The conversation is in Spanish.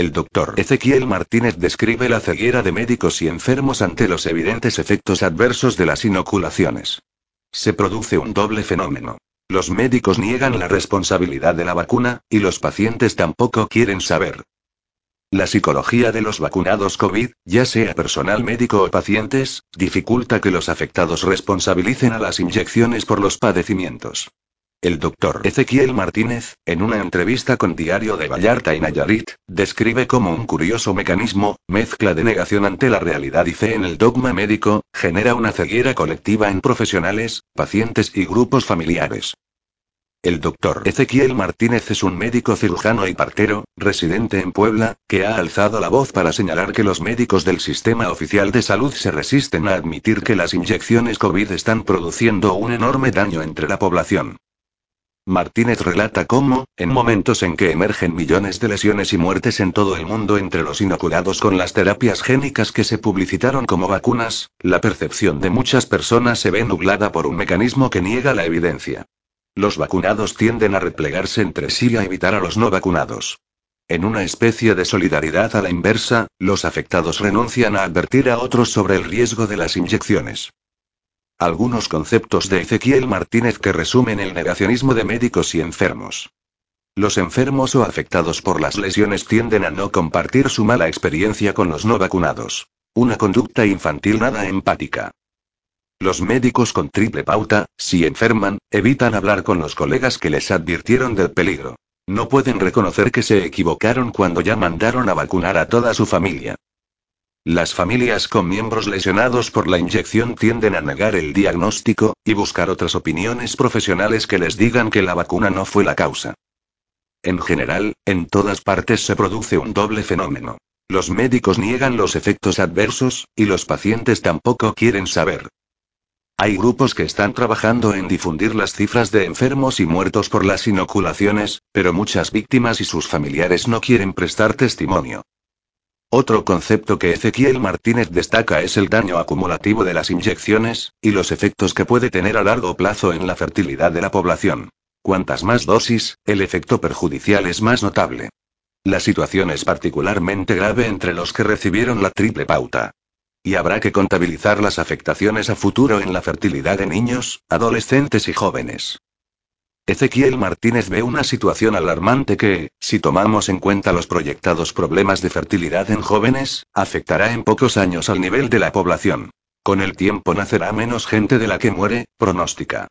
El doctor Ezequiel Martínez describe la ceguera de médicos y enfermos ante los evidentes efectos adversos de las inoculaciones. Se produce un doble fenómeno. Los médicos niegan la responsabilidad de la vacuna, y los pacientes tampoco quieren saber. La psicología de los vacunados COVID, ya sea personal médico o pacientes, dificulta que los afectados responsabilicen a las inyecciones por los padecimientos. El doctor Ezequiel Martínez, en una entrevista con Diario de Vallarta y Nayarit, describe como un curioso mecanismo, mezcla de negación ante la realidad y fe en el dogma médico, genera una ceguera colectiva en profesionales, pacientes y grupos familiares. El doctor Ezequiel Martínez es un médico cirujano y partero, residente en Puebla, que ha alzado la voz para señalar que los médicos del sistema oficial de salud se resisten a admitir que las inyecciones COVID están produciendo un enorme daño entre la población. Martínez relata cómo, en momentos en que emergen millones de lesiones y muertes en todo el mundo entre los inoculados con las terapias génicas que se publicitaron como vacunas, la percepción de muchas personas se ve nublada por un mecanismo que niega la evidencia. Los vacunados tienden a replegarse entre sí y a evitar a los no vacunados. En una especie de solidaridad a la inversa, los afectados renuncian a advertir a otros sobre el riesgo de las inyecciones. Algunos conceptos de Ezequiel Martínez que resumen el negacionismo de médicos y enfermos. Los enfermos o afectados por las lesiones tienden a no compartir su mala experiencia con los no vacunados. Una conducta infantil nada empática. Los médicos con triple pauta, si enferman, evitan hablar con los colegas que les advirtieron del peligro. No pueden reconocer que se equivocaron cuando ya mandaron a vacunar a toda su familia. Las familias con miembros lesionados por la inyección tienden a negar el diagnóstico, y buscar otras opiniones profesionales que les digan que la vacuna no fue la causa. En general, en todas partes se produce un doble fenómeno. Los médicos niegan los efectos adversos, y los pacientes tampoco quieren saber. Hay grupos que están trabajando en difundir las cifras de enfermos y muertos por las inoculaciones, pero muchas víctimas y sus familiares no quieren prestar testimonio. Otro concepto que Ezequiel Martínez destaca es el daño acumulativo de las inyecciones, y los efectos que puede tener a largo plazo en la fertilidad de la población. Cuantas más dosis, el efecto perjudicial es más notable. La situación es particularmente grave entre los que recibieron la triple pauta. Y habrá que contabilizar las afectaciones a futuro en la fertilidad de niños, adolescentes y jóvenes. Ezequiel Martínez ve una situación alarmante que, si tomamos en cuenta los proyectados problemas de fertilidad en jóvenes, afectará en pocos años al nivel de la población. Con el tiempo nacerá menos gente de la que muere, pronóstica.